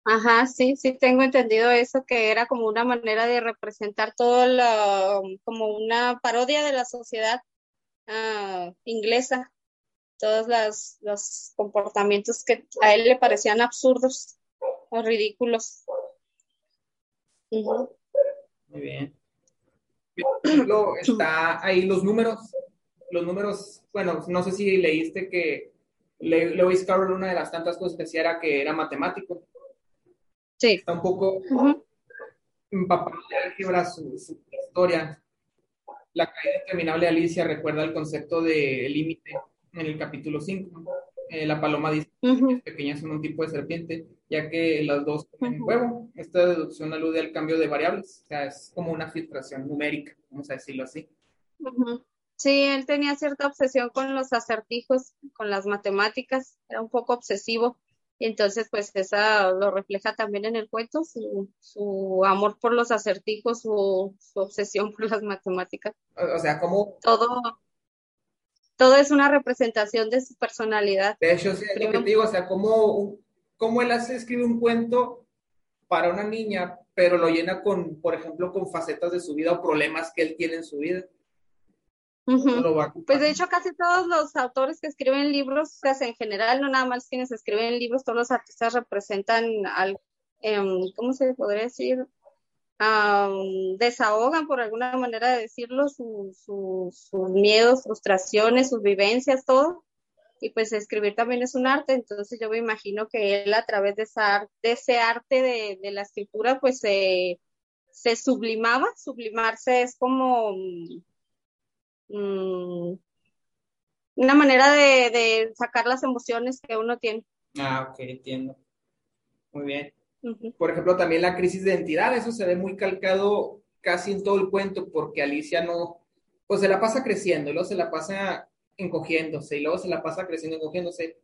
Ajá, sí, sí tengo entendido eso, que era como una manera de representar todo lo, como una parodia de la sociedad ah, inglesa, todos las- los comportamientos que a él le parecían absurdos o ridículos. Ujú. Muy bien. Por ejemplo, está ahí los números. Los números, bueno, no sé si leíste que Le- Lewis Carroll, una de las tantas cosas que hacía era que era matemático. Sí. Está un poco Ujú. empapado de álgebra su, su historia. La caída interminable de Alicia recuerda el concepto de límite en el capítulo 5. la paloma dice que las pequeñas son un tipo de serpiente, ya que las dos Ujú. huevo. Esta deducción alude al cambio de variables, o sea, es como una filtración numérica, vamos a decirlo así. Sí, él tenía cierta obsesión con los acertijos, con las matemáticas, era un poco obsesivo. Y entonces, pues, esa lo refleja también en el cuento, su, su amor por los acertijos, su, su obsesión por las matemáticas. O, sea, como Todo, todo es una representación de su personalidad. De hecho, sí, es lo que te digo, o sea, cómo, cómo él hace, escribe un cuento para una niña, pero lo llena con, por ejemplo, con facetas de su vida o problemas que él tiene en su vida. Pues de hecho casi todos los autores que escriben libros, pues en general, no nada más quienes escriben libros, todos los artistas representan al, em, ¿cómo se podría decir? Desahogan por alguna manera de decirlo su- su- sus miedos, frustraciones, sus vivencias, todo. Y pues escribir también es un arte, entonces yo me imagino que él a través de, esa, de ese arte de, de la escritura pues se se sublimaba, sublimarse es como mm, una manera de, de sacar las emociones que uno tiene. Ah, ok, entiendo. Muy bien. Por ejemplo, también la crisis de identidad, eso se ve muy calcado casi en todo el cuento, porque Alicia no, pues se la pasa creciendo, luego se la pasa encogiéndose, y luego se la pasa creciendo, encogiéndose,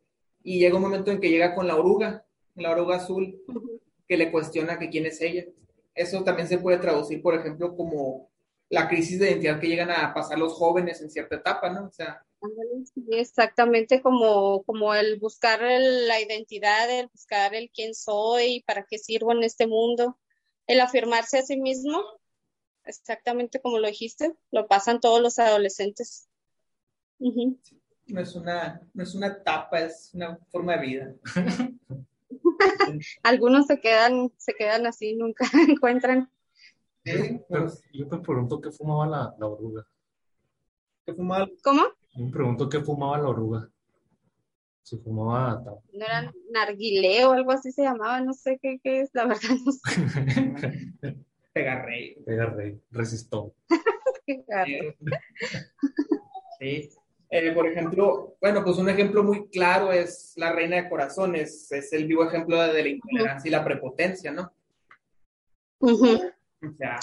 y llega un momento en que llega con la oruga, la oruga azul, que le cuestiona que quién es ella. Eso también se puede traducir, por ejemplo, como la crisis de identidad que llegan a pasar los jóvenes en cierta etapa, ¿no? O sea, sí, Exactamente como, como el buscar el- la identidad, el buscar el quién soy, para qué sirvo en este mundo, el afirmarse a sí mismo, exactamente como lo dijiste, lo pasan todos los adolescentes. No es una, no es una etapa, es una forma de vida. Algunos se quedan, se quedan así, nunca encuentran. Pues, yo me pregunto qué fumaba la, la oruga. que fumaba ¿Cómo? Yo me pregunto qué fumaba la oruga. Si fumaba No era narguilé o algo así se llamaba, no sé qué, qué es, la verdad no sé pegarrey. Pega rey, resistó. qué gato. Sí. Eh, por ejemplo, bueno, pues un ejemplo muy claro es la reina de corazones, es el vivo ejemplo de la intolerancia y la prepotencia, ¿no? O sea,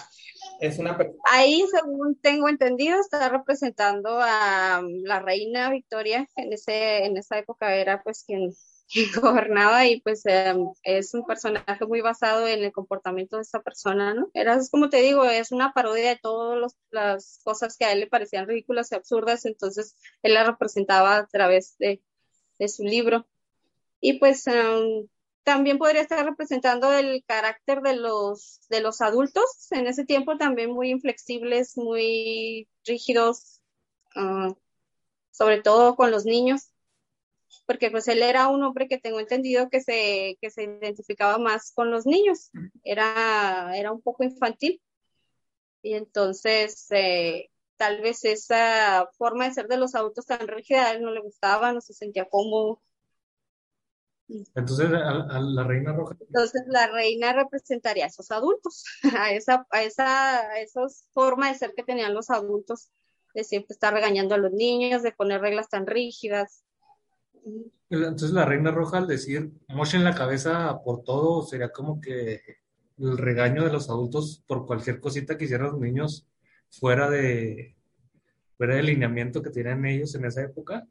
es una Ahí, según tengo entendido, está representando a um, la reina Victoria, en ese, en esa época era pues quien, gobernaba y pues em, es un personaje muy basado en el comportamiento de esta persona, ¿no? Era, como te digo, es una parodia de todas las cosas que a él le parecían ridículas y absurdas, entonces él la representaba a través de, su libro. Y pues em, también podría estar representando el carácter de los, de los adultos, en ese tiempo también muy inflexibles, muy rígidos, ah, sobre todo con los niños, porque pues él era un hombre que tengo entendido que se, que se identificaba más con los niños, era, era un poco infantil, y entonces eh, tal vez esa forma de ser de los adultos tan rígida a él no le gustaba, no se sentía cómodo. Entonces a, a la reina roja, Entonces la reina representaría a esos adultos, a esa, a esa, a esas formas de ser que tenían los adultos, de siempre estar regañando a los niños, de poner reglas tan rígidas. Entonces la reina roja al decir mochen la cabeza por todo, sería como que el regaño de los adultos por cualquier cosita que hicieran los niños fuera de fuera del lineamiento que tenían ellos en esa época.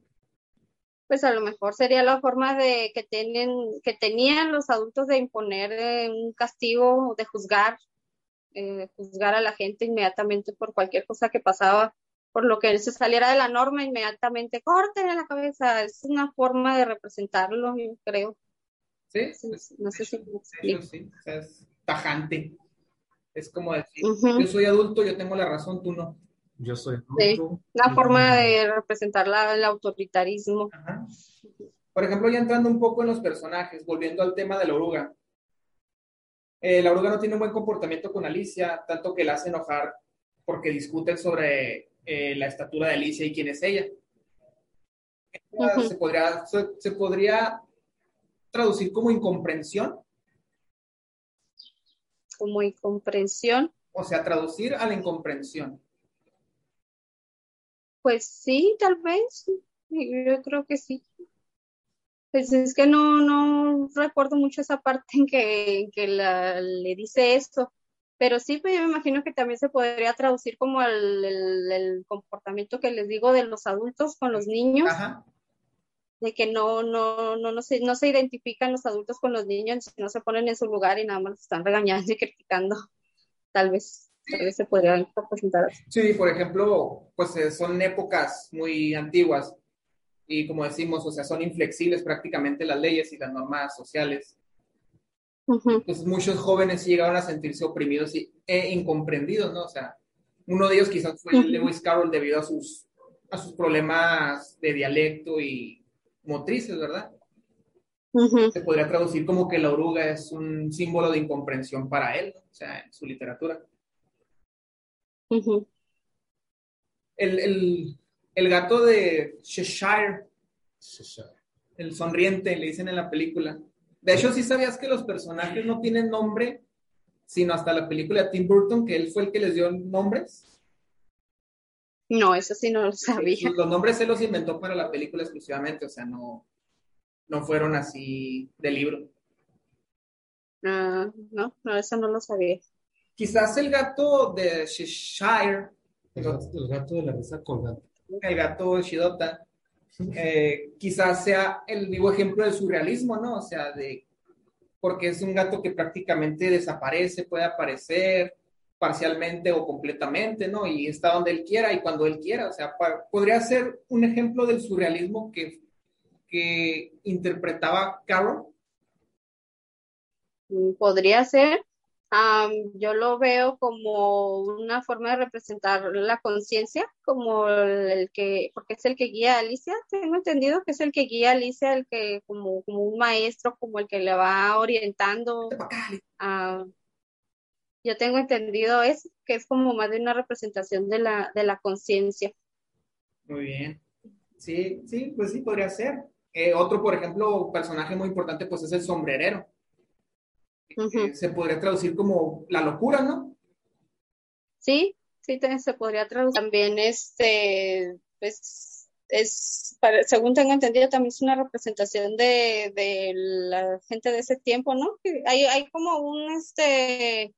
Pues a lo mejor sería la forma de que tienen, que tenían los adultos de imponer eh, un castigo, de juzgar, eh, juzgar a la gente inmediatamente por cualquier cosa que pasaba, por lo que se saliera de la norma, inmediatamente córtenle la cabeza. Es una forma de representarlo, yo creo. ¿sí? Sí, no sé si hecho, sí, o sea, es tajante. Es como decir, yo soy adulto, yo tengo la razón, tú no. Yo soy Sí, adulto, Una yo- forma de representar la- el autoritarismo. Ajá. Por ejemplo, ya entrando un poco en los personajes, volviendo al tema de la oruga. Eh, la oruga no tiene un buen comportamiento con Alicia, tanto que la hace enojar porque discuten sobre eh, la estatura de Alicia y quién es ella. Se, podría, se, se podría traducir como incomprensión, como incomprensión. o sea, traducir a la incomprensión. Pues sí, tal vez. Yo creo que sí. Pues es que no, no recuerdo mucho esa parte en que, en que la- le dice esto. Pero sí, pues yo me imagino que también se podría traducir como el, el- el comportamiento que les digo de los adultos con los niños, Ajá. de que no, no, no, no se, no se identifican los adultos con los niños, no se ponen en su lugar y nada más los están regañando y criticando, tal vez. Tal vez se podrían representar. Sí, por ejemplo, pues eh, son épocas muy antiguas y como decimos, o sea, son inflexibles prácticamente las leyes y las normas sociales. Pues muchos jóvenes sí llegaron a sentirse oprimidos y, e incomprendidos, ¿no? O sea, uno de ellos quizás fue Ujú. Lewis Carroll debido a sus, a sus problemas de dialecto y motrices, ¿verdad? Se podría traducir como que la oruga es un símbolo de incomprensión para él, ¿no? o sea, en su literatura. El, el, el gato de Cheshire, el sonriente, le dicen en la película. De hecho, sí sabías que los personajes no tienen nombre, sino hasta la película de Tim Burton, que él fue el que les dio nombres. No, eso sí no lo sabía. Los nombres él los inventó para la película exclusivamente, o sea, no, no fueron así de libro. Ah, no, no, eso no lo sabía. Quizás el gato de Cheshire, El gato, el gato de la risa colgante. el gato Shidota, eh, quizás sea el vivo ejemplo del surrealismo, ¿no? O sea, de porque es un gato que prácticamente desaparece, puede aparecer parcialmente o completamente, ¿no? Y está donde él quiera y cuando él quiera. O sea, podría ser un ejemplo del surrealismo que, que interpretaba Carroll. Mm, Podría ser. Am, yo lo veo como una forma de representar la conciencia, como el, que, porque es el que guía a Alicia. Tengo entendido que es el que guía a Alicia, el que como, como un maestro, como el que le va orientando. a- yo tengo entendido eso, que es como más de una representación de la, de la conciencia. Muy bien. Sí, sí, pues sí, podría ser. Eh, otro, por ejemplo, personaje muy importante, pues es el sombrerero. Eh, se podría traducir como la locura, ¿no? Sí, sí, se podría traducir. También este, pues, es, para- según tengo entendido, también es una representación de, de la gente de ese tiempo, ¿no? Hay, hay como un, este,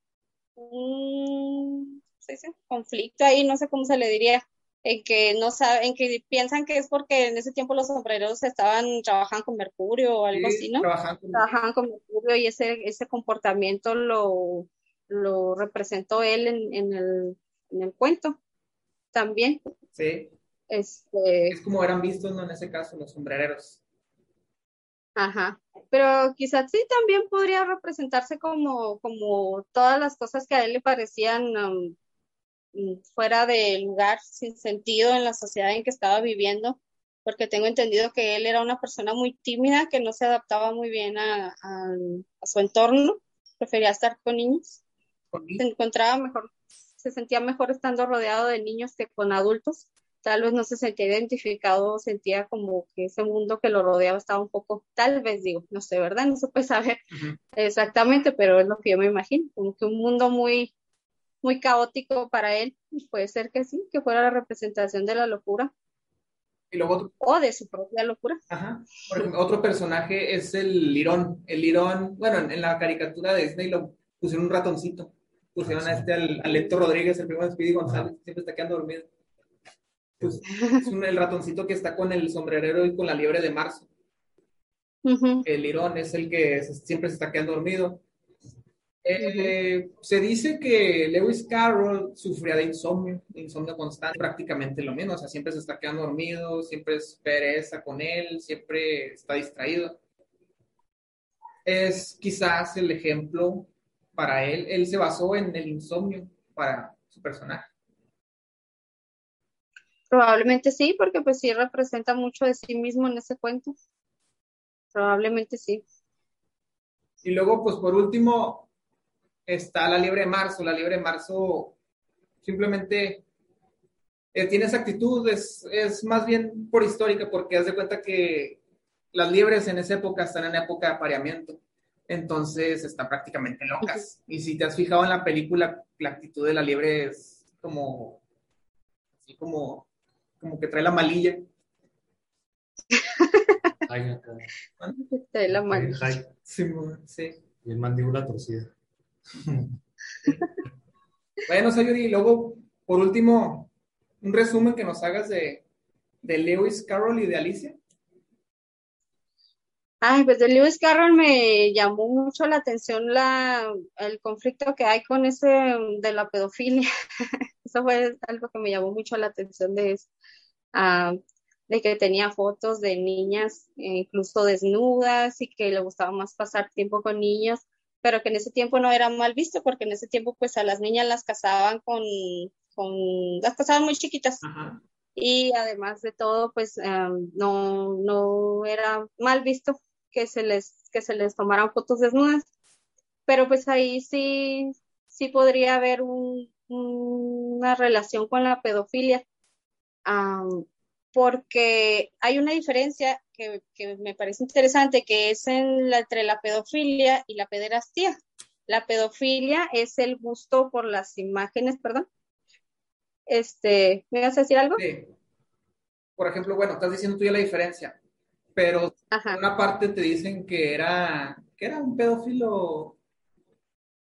un, ¿cómo se dice? conflicto ahí, no sé cómo se le diría, en que no saben, en que piensan que es porque en ese tiempo los sombreros estaban, trabajaban con mercurio o algo Sí, así, ¿no? trabajaban con- trabajaban con mercurio y ese, ese comportamiento lo, lo representó él en, en el, en el cuento también. Sí, Este, es como eran vistos, ¿no? En ese caso, los sombrereros. ajá. Pero quizás sí también podría representarse como, como todas las cosas que a él le parecían um, fuera de lugar, sin sentido en la sociedad en que estaba viviendo, porque tengo entendido que él era una persona muy tímida, que no se adaptaba muy bien a, a- a su entorno, prefería estar con niños. Con se encontraba mejor, se sentía mejor estando rodeado de niños que con adultos. Tal vez no se sentía identificado, sentía como que ese mundo que lo rodeaba estaba un poco, tal vez digo, no sé, ¿verdad? No se puede saber exactamente, pero es lo que yo me imagino, como que un mundo muy, muy caótico para él. Y Puede ser que sí, que fuera la representación de la locura Y luego otro, o de su propia locura. ajá, por ejemplo, otro personaje es el lirón. El lirón, bueno, en, en la caricatura de Disney lo pusieron un ratoncito. Pusieron a este, al, al Héctor Rodríguez, el primo de Speedy González, siempre está quedando dormido. Pues, es un- el ratoncito que está con el sombrerero y con la liebre de marzo. El lirón es el que se- siempre se está quedando dormido. Eh, Se dice que Lewis Carroll sufría de insomnio, de insomnio constante, prácticamente lo mismo, o sea, siempre se está quedando dormido, siempre es pereza con él, siempre está distraído. Es quizás el ejemplo para él, él se basó en el insomnio para su personaje. Probablemente sí, porque pues sí representa mucho de sí mismo en ese cuento. Probablemente sí. Y luego, pues por último, está la liebre de marzo. La liebre de marzo simplemente eh, tiene esa actitud, es, es más bien por histórica, porque haz de cuenta que las liebres en esa época están en época de apareamiento. Entonces están prácticamente locas. Y si te has fijado en la película, la actitud de la liebre es como, así como, como que trae la malilla. Ay, acá. De la ay. Sí, sí. Y el mandíbula torcida. Bueno, Sayuri, y luego, por último, un resumen que nos hagas de, de Lewis Carroll y de Alicia. Ay, pues de Lewis Carroll me llamó mucho la atención la, el conflicto que hay con ese de la pedofilia. Eso fue algo que me llamó mucho la atención de eso. Ah, de que tenía fotos de niñas eh, incluso desnudas y que le gustaba más pasar tiempo con niños, pero que en ese tiempo no era mal visto porque en ese tiempo pues a las niñas las casaban con, con las casaban muy chiquitas Ajá. y además de todo pues em, no, no era mal visto que se les, que se les tomaran fotos desnudas, pero pues ahí sí, sí podría haber un- una relación con la pedofilia, am, porque hay una diferencia que, que me parece interesante, que es en la- entre la pedofilia y la pederastía. La pedofilia es el gusto por las imágenes, perdón. Este, ¿me vas a decir algo? Sí. Por ejemplo, bueno, estás diciendo tú ya la diferencia, pero Ajá. en una parte te dicen que era, que era un pedófilo,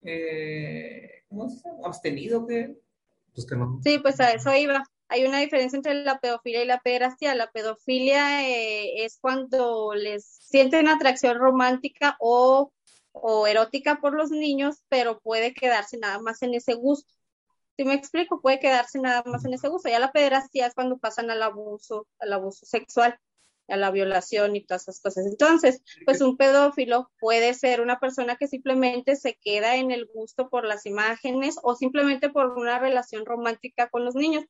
eh, ¿cómo se dice? Abstenido, que Pues que no. Sí, pues a eso iba. Hay una diferencia entre la pedofilia y la pederastia. La pedofilia eh, es cuando les sienten atracción romántica o, o erótica por los niños, pero puede quedarse nada más en ese gusto. Si me explico, puede quedarse nada más en ese gusto. Ya la pederastia es cuando pasan al abuso, al abuso sexual, a la violación y todas esas cosas. Entonces, pues un pedófilo puede ser una persona que simplemente se queda en el gusto por las imágenes o simplemente por una relación romántica con los niños.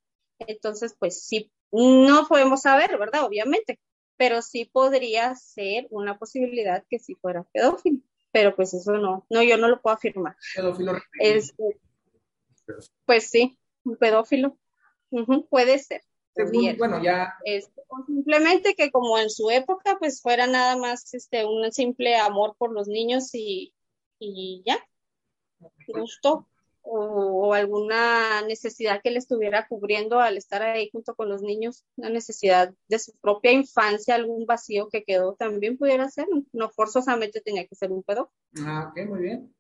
Entonces, pues sí, no podemos saber, ¿verdad? Obviamente, pero sí podría ser una posibilidad que sí fuera pedófilo. Pero pues eso no, no, yo no lo puedo afirmar. pedófilo Es, pues sí, un pedófilo. Puede ser. Según, bueno, ya Este, simplemente que como en su época, pues fuera nada más este un simple amor por los niños y, y ya, gusto o, o alguna necesidad que le estuviera cubriendo al estar ahí junto con los niños, una necesidad de su propia infancia, algún vacío que quedó, también pudiera ser, no forzosamente tenía que ser un pedo. Ah, ok, muy bien.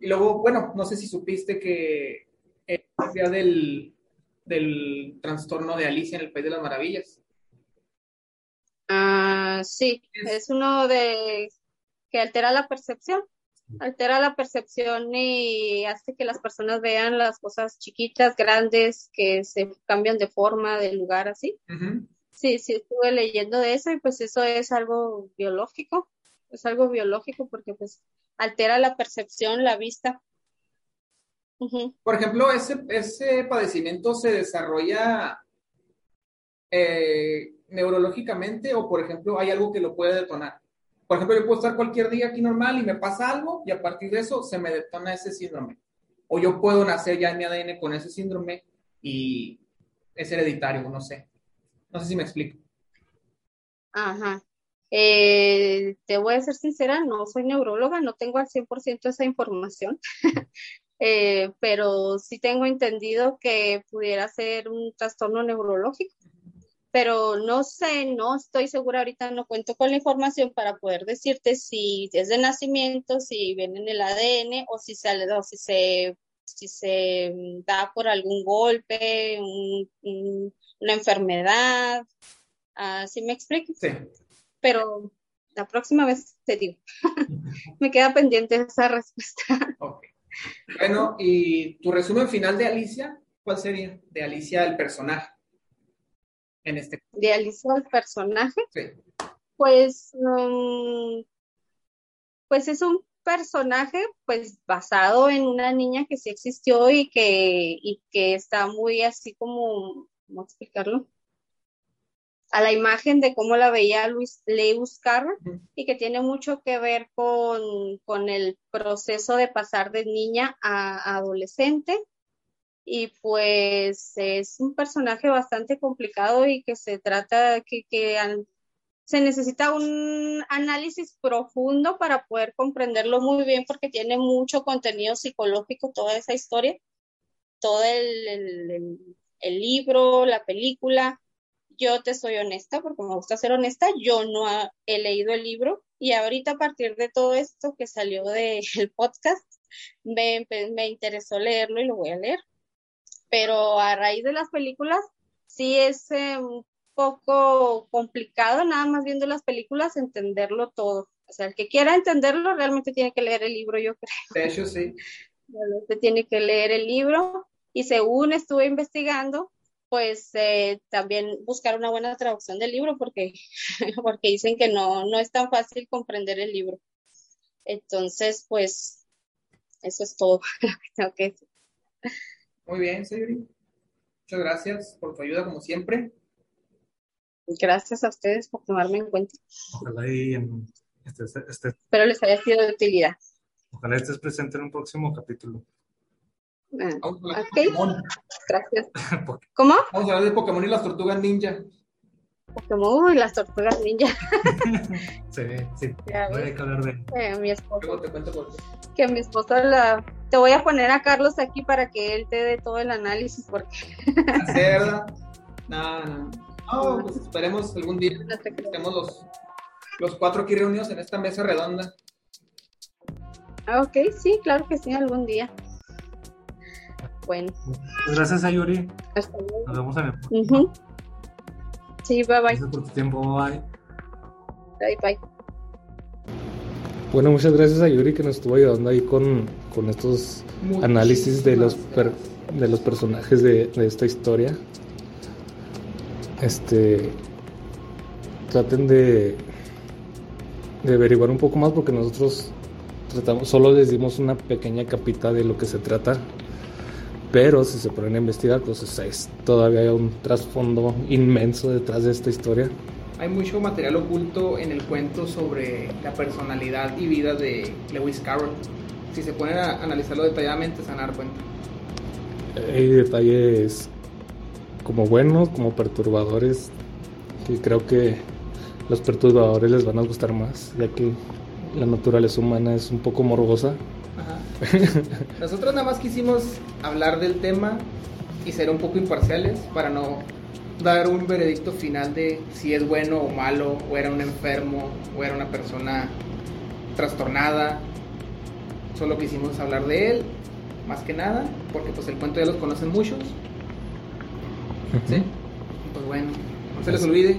Y luego, bueno, no sé si supiste que el día del, del trastorno de Alicia en el País de las Maravillas. Ah, sí, es uno de que altera la percepción, altera la percepción y hace que las personas vean las cosas chiquitas, grandes, que se cambian de forma, de lugar, así. Sí, sí, estuve leyendo de eso y pues eso es algo biológico, es algo biológico porque pues altera la percepción, la vista. Por ejemplo, ese, ese padecimiento se desarrolla eh, neurológicamente o, por ejemplo, hay algo que lo puede detonar. Por ejemplo, yo puedo estar cualquier día aquí normal y me pasa algo y a partir de eso se me detona ese síndrome. O yo puedo nacer ya en mi ADN con ese síndrome y es hereditario, no sé. No sé si me explico. Ajá. Eh, te voy a ser sincera, no soy neuróloga, no tengo al 100% esa información, Eh, pero sí tengo entendido que pudiera ser un trastorno neurológico, pero no sé, no estoy segura ahorita, no cuento con la información para poder decirte si es de nacimiento, si viene en el ADN o si se, o si se, si se mm, da por algún golpe, un- un- una enfermedad. Así me explico Sí. pero la próxima vez te digo. Me queda pendiente esa respuesta. Ok. Bueno, y tu resumen final de Alicia, ¿cuál sería? De Alicia, el personaje. En este el personaje, sí. pues, mm, pues es un personaje pues basado en una niña que sí existió y que, y que está muy así como, ¿cómo explicarlo? A la imagen de cómo la veía Luis Lewis Carroll Ujú. y que tiene mucho que ver con, con el proceso de pasar de niña a adolescente. Y pues es un personaje bastante complicado y que se trata, que, que se necesita un análisis profundo para poder comprenderlo muy bien porque tiene mucho contenido psicológico toda esa historia, todo el, el- libro, la película. Yo te soy honesta porque me gusta ser honesta, yo no he leído el libro y ahorita a partir de todo esto que salió del podcast, me, me interesó leerlo y lo voy a leer. Pero a raíz de las películas, sí es eh, un poco complicado, nada más viendo las películas, entenderlo todo. O sea, el que quiera entenderlo realmente tiene que leer el libro, yo creo. De hecho, sí. Realmente tiene que leer el libro y según estuve investigando, pues eh, también buscar una buena traducción del libro porque, porque dicen que no, no es tan fácil comprender el libro. Entonces, pues, eso es todo lo que tengo que decir. Muy bien, Sayuri. Muchas gracias por tu ayuda, como siempre. Gracias a ustedes por tomarme en cuenta. Ojalá y en- estés, estés- Espero les haya sido de utilidad. ojalá estés presente en un próximo capítulo. Ah, Vamos a hablar Ok. de Pokémon. gracias. ¿Cómo? Vamos a hablar de Pokémon y las tortugas ninja. Como, uy, las tortugas ninja. Sí, sí. Ves. que hablar de Eh, mi esposo, Luego te cuento por qué. que mi esposo la... Te voy a poner a Carlos aquí para que él te dé todo el análisis porque ¿Sí, verdad? No, no. No, pues esperemos algún día no te creo. estemos los, los cuatro aquí reunidos en esta mesa redonda. Ah, Ok, sí, claro que sí, algún día. Bueno, Pues gracias a Yuri. hasta luego. Nos vemos en el próximo. Sí, bye bye. Gracias por tu tiempo. Bye. Bye bye. Bueno, muchas gracias a Yuri que nos estuvo ayudando ahí con, con estos análisis de los, per- de los personajes de, de esta historia. Este. Traten de, de averiguar un poco más porque nosotros tratamos, solo les dimos una pequeña capita de lo que se trata. Pero si se ponen a investigar, pues es- es todavía hay un trasfondo inmenso detrás de esta historia. Hay mucho material oculto en el cuento sobre la personalidad y vida de Lewis Carroll. Si se ponen a analizarlo detalladamente, se van a dar cuenta. Hay detalles como buenos, como perturbadores, que creo que los perturbadores les van a gustar más, ya que la naturaleza humana es un poco morbosa. Ajá. Nosotros nada más quisimos hablar del tema y ser un poco imparciales para no dar un veredicto final de si es bueno o malo, o era un enfermo, o era una persona trastornada. Solo quisimos hablar de él, más que nada, porque pues el cuento ya los conocen muchos. ¿sí? Pues bueno, no se les olvide.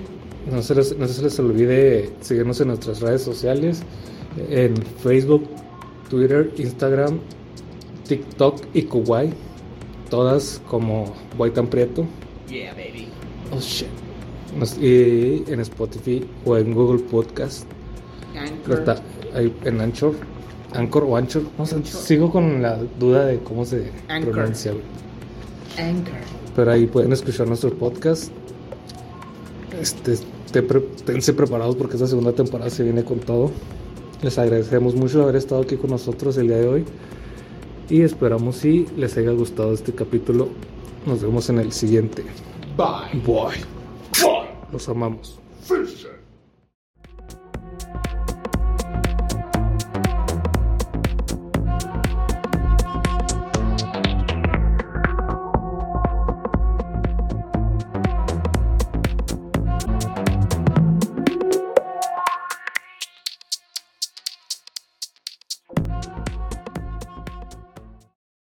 No se, les, no se les olvide seguirnos en nuestras redes sociales, en Facebook, Twitter, Instagram, TikTok y Kuwait, todas como White Prieto. Yeah, baby. Oh shit. Nos- y en Spotify o en Google Podcast. Anchor. Está ahí en Anchor. Anchor o Anchor. No sé, sigo con la duda de cómo se Anchor. pronuncia. Anchor. Pero ahí pueden escuchar nuestro podcast. Este, tense preparados porque esta segunda temporada se viene con todo. Les agradecemos mucho haber estado aquí con nosotros el día de hoy. Y esperamos si les haya gustado este capítulo. Nos vemos en el siguiente. Bye. Bye. Los amamos. Fisher.